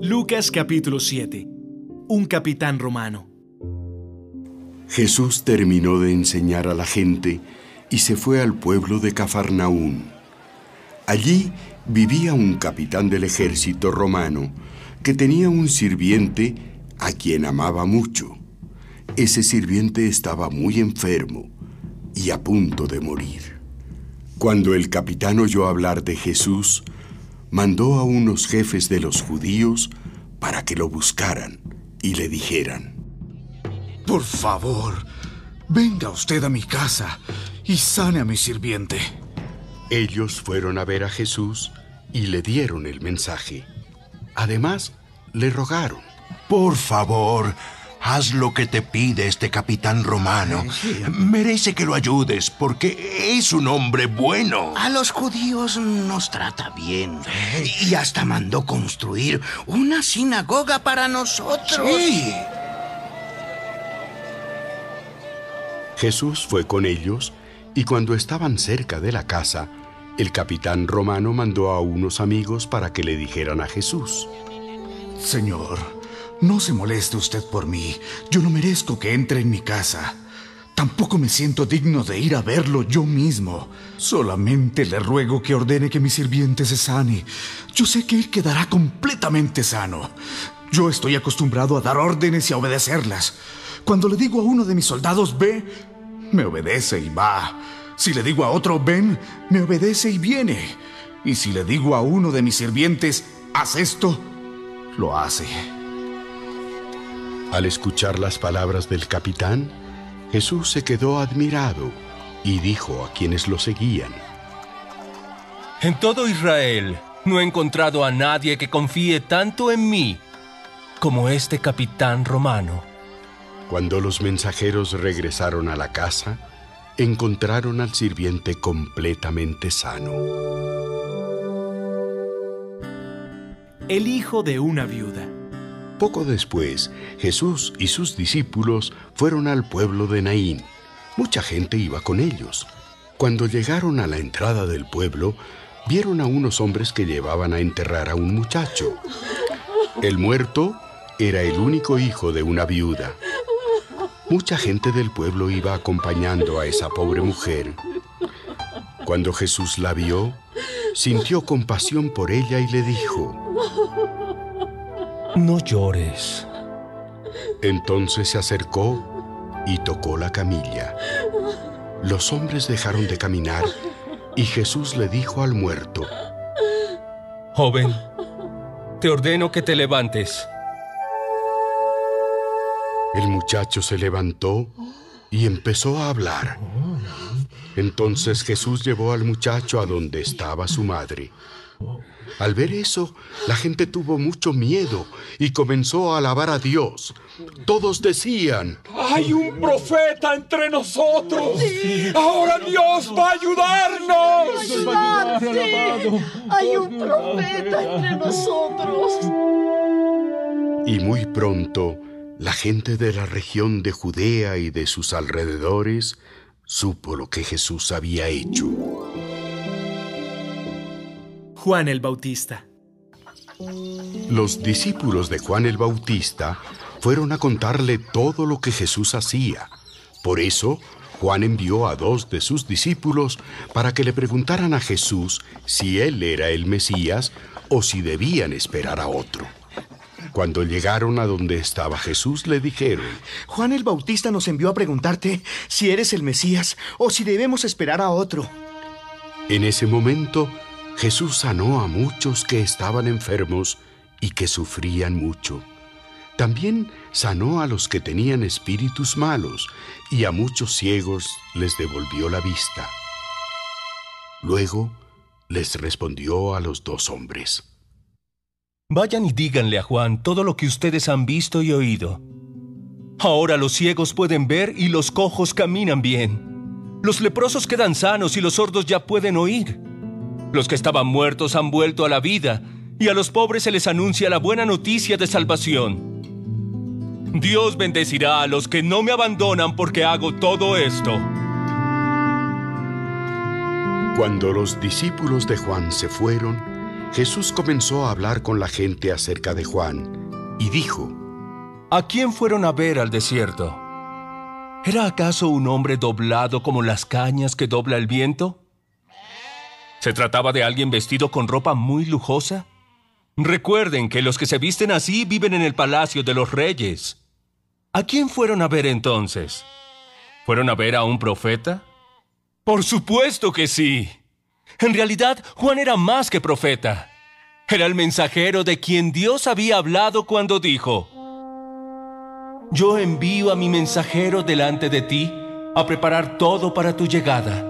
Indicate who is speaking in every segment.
Speaker 1: Lucas capítulo 7. Un capitán romano.
Speaker 2: Jesús terminó de enseñar a la gente y se fue al pueblo de Cafarnaún. Allí vivía un capitán del ejército romano que tenía un sirviente a quien amaba mucho. Ese sirviente estaba muy enfermo y a punto de morir. Cuando el capitán oyó hablar de Jesús, mandó a unos jefes de los judíos para que lo buscaran y le dijeran,
Speaker 3: Por favor, venga usted a mi casa y sane a mi sirviente.
Speaker 2: Ellos fueron a ver a Jesús y le dieron el mensaje. Además, le rogaron.
Speaker 4: Por favor, haz lo que te pide este capitán romano. Merece que lo ayudes porque es un hombre bueno.
Speaker 5: A los judíos nos trata bien. Y hasta mandó construir una sinagoga para nosotros.
Speaker 4: Sí.
Speaker 2: Jesús fue con ellos y cuando estaban cerca de la casa, el capitán romano mandó a unos amigos para que le dijeran a Jesús.
Speaker 3: Señor, no se moleste usted por mí. Yo no merezco que entre en mi casa. Tampoco me siento digno de ir a verlo yo mismo. Solamente le ruego que ordene que mi sirviente se sane. Yo sé que él quedará completamente sano. Yo estoy acostumbrado a dar órdenes y a obedecerlas. Cuando le digo a uno de mis soldados ve, me obedece y va. Si le digo a otro ven, me obedece y viene. Y si le digo a uno de mis sirvientes haz esto, lo hace.
Speaker 2: Al escuchar las palabras del capitán, Jesús se quedó admirado y dijo a quienes lo seguían,
Speaker 6: En todo Israel no he encontrado a nadie que confíe tanto en mí como este capitán romano.
Speaker 2: Cuando los mensajeros regresaron a la casa, encontraron al sirviente completamente sano.
Speaker 1: El hijo de una viuda.
Speaker 2: Poco después, Jesús y sus discípulos fueron al pueblo de Naín. Mucha gente iba con ellos. Cuando llegaron a la entrada del pueblo, vieron a unos hombres que llevaban a enterrar a un muchacho. El muerto era el único hijo de una viuda. Mucha gente del pueblo iba acompañando a esa pobre mujer. Cuando Jesús la vio, sintió compasión por ella y le dijo,
Speaker 6: No llores.
Speaker 2: Entonces se acercó y tocó la camilla. Los hombres dejaron de caminar y Jesús le dijo al muerto,
Speaker 6: Joven, te ordeno que te levantes.
Speaker 2: El muchacho se levantó y empezó a hablar. Entonces Jesús llevó al muchacho a donde estaba su madre. Al ver eso, la gente tuvo mucho miedo y comenzó a alabar a Dios. Todos decían,
Speaker 7: ¡Hay un profeta entre nosotros! ¡Ahora Dios va a ayudarnos!
Speaker 8: ¡Ayudarte! ¡Hay un profeta entre nosotros!
Speaker 2: Y muy pronto, la gente de la región de Judea y de sus alrededores supo lo que Jesús había hecho.
Speaker 1: Juan el Bautista.
Speaker 2: Los discípulos de Juan el Bautista fueron a contarle todo lo que Jesús hacía. Por eso, Juan envió a dos de sus discípulos para que le preguntaran a Jesús si él era el Mesías o si debían esperar a otro. Cuando llegaron a donde estaba Jesús, le dijeron,
Speaker 5: Juan el Bautista nos envió a preguntarte si eres el Mesías o si debemos esperar a otro.
Speaker 2: En ese momento, Jesús sanó a muchos que estaban enfermos y que sufrían mucho. También sanó a los que tenían espíritus malos y a muchos ciegos les devolvió la vista. Luego les respondió a los dos hombres.
Speaker 6: Vayan y díganle a Juan todo lo que ustedes han visto y oído. Ahora los ciegos pueden ver y los cojos caminan bien. Los leprosos quedan sanos y los sordos ya pueden oír. Los que estaban muertos han vuelto a la vida y a los pobres se les anuncia la buena noticia de salvación. Dios bendecirá a los que no me abandonan porque hago todo esto.
Speaker 2: Cuando los discípulos de Juan se fueron, Jesús comenzó a hablar con la gente acerca de Juan y dijo,
Speaker 6: ¿A quién fueron a ver al desierto? ¿Era acaso un hombre doblado como las cañas que dobla el viento? ¿Se trataba de alguien vestido con ropa muy lujosa? Recuerden que los que se visten así viven en el palacio de los reyes. ¿A quién fueron a ver entonces? ¿Fueron a ver a un profeta? Por supuesto que sí. En realidad, Juan era más que profeta. Era el mensajero de quien Dios había hablado cuando dijo, Yo envío a mi mensajero delante de ti a preparar todo para tu llegada.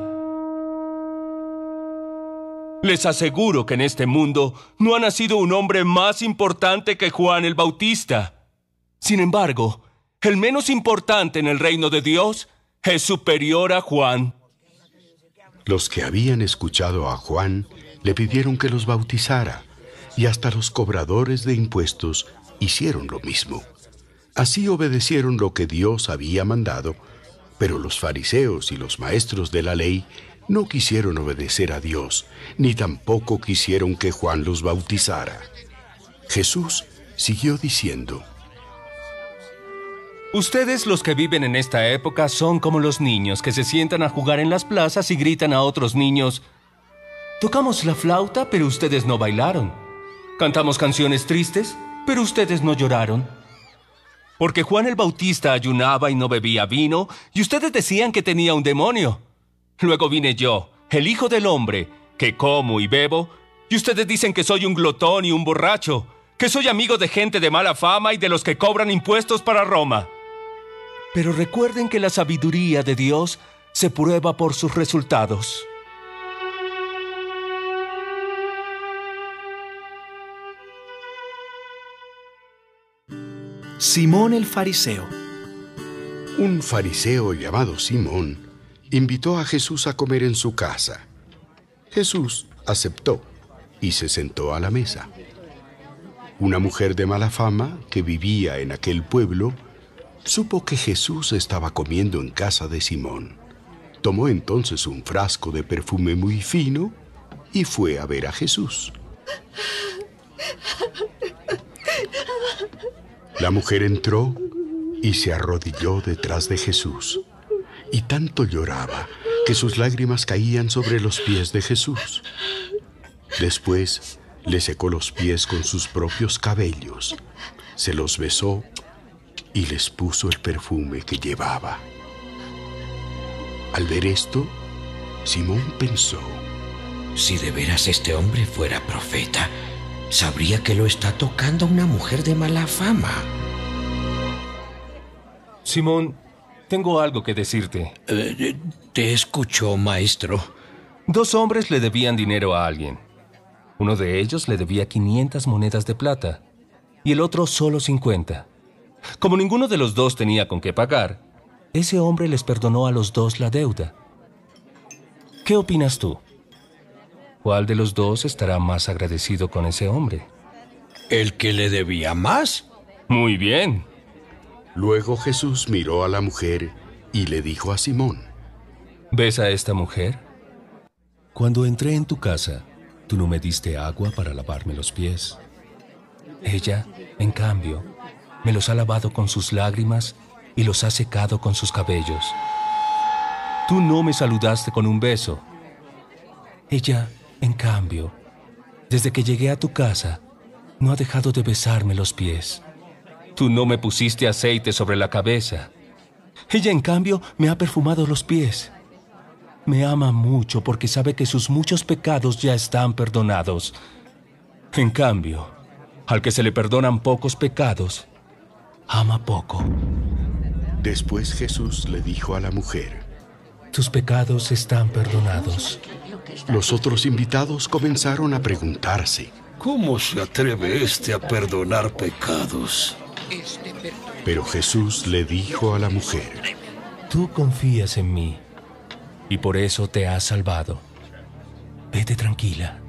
Speaker 6: Les aseguro que en este mundo no ha nacido un hombre más importante que Juan el Bautista. Sin embargo, el menos importante en el reino de Dios es superior a Juan.
Speaker 2: Los que habían escuchado a Juan le pidieron que los bautizara, y hasta los cobradores de impuestos hicieron lo mismo. Así obedecieron lo que Dios había mandado, pero los fariseos y los maestros de la ley no quisieron obedecer a Dios, ni tampoco quisieron que Juan los bautizara. Jesús siguió diciendo,
Speaker 6: Ustedes los que viven en esta época son como los niños que se sientan a jugar en las plazas y gritan a otros niños, Tocamos la flauta, pero ustedes no bailaron. Cantamos canciones tristes, pero ustedes no lloraron. Porque Juan el Bautista ayunaba y no bebía vino, y ustedes decían que tenía un demonio. Luego vine yo, el Hijo del Hombre, que como y bebo, y ustedes dicen que soy un glotón y un borracho, que soy amigo de gente de mala fama y de los que cobran impuestos para Roma. Pero recuerden que la sabiduría de Dios se prueba por sus resultados.
Speaker 1: Simón el fariseo.
Speaker 2: Un fariseo llamado Simón invitó a Jesús a comer en su casa. Jesús aceptó y se sentó a la mesa. Una mujer de mala fama que vivía en aquel pueblo supo que Jesús estaba comiendo en casa de Simón. Tomó entonces un frasco de perfume muy fino y fue a ver a Jesús. La mujer entró y se arrodilló detrás de Jesús y tanto lloraba que sus lágrimas caían sobre los pies de Jesús. Después le secó los pies con sus propios cabellos, se los besó y les puso el perfume que llevaba. Al ver esto, Simón pensó,
Speaker 5: Si de veras este hombre fuera profeta, sabría que lo está tocando una mujer de mala fama.
Speaker 6: Simón, tengo algo que decirte.
Speaker 5: Eh, te escucho, maestro.
Speaker 6: Dos hombres le debían dinero a alguien. Uno de ellos le debía 500 monedas de plata y el otro solo 50. Como ninguno de los dos tenía con qué pagar, ese hombre les perdonó a los dos la deuda. ¿Qué opinas tú? ¿Cuál de los dos estará más agradecido con ese hombre?
Speaker 5: ¿El que le debía más?
Speaker 6: Muy bien.
Speaker 2: Luego Jesús miró a la mujer y le dijo a Simón,
Speaker 6: ¿Ves a esta mujer? Cuando entré en tu casa, tú no me diste agua para lavarme los pies. Ella, en cambio, me los ha lavado con sus lágrimas y los ha secado con sus cabellos. Tú no me saludaste con un beso. Ella, en cambio, desde que llegué a tu casa, no ha dejado de besarme los pies. Tú no me pusiste aceite sobre la cabeza. Ella, en cambio, me ha perfumado los pies. Me ama mucho porque sabe que sus muchos pecados ya están perdonados. En cambio, al que se le perdonan pocos pecados, ama poco.
Speaker 2: Después Jesús le dijo a la mujer,
Speaker 6: Tus pecados están perdonados.
Speaker 2: Los otros invitados comenzaron a preguntarse,
Speaker 9: ¿Cómo se atreve este a perdonar pecados?
Speaker 2: Pero Jesús le dijo a la mujer,
Speaker 6: Tú confías en mí y por eso te has salvado. Vete tranquila.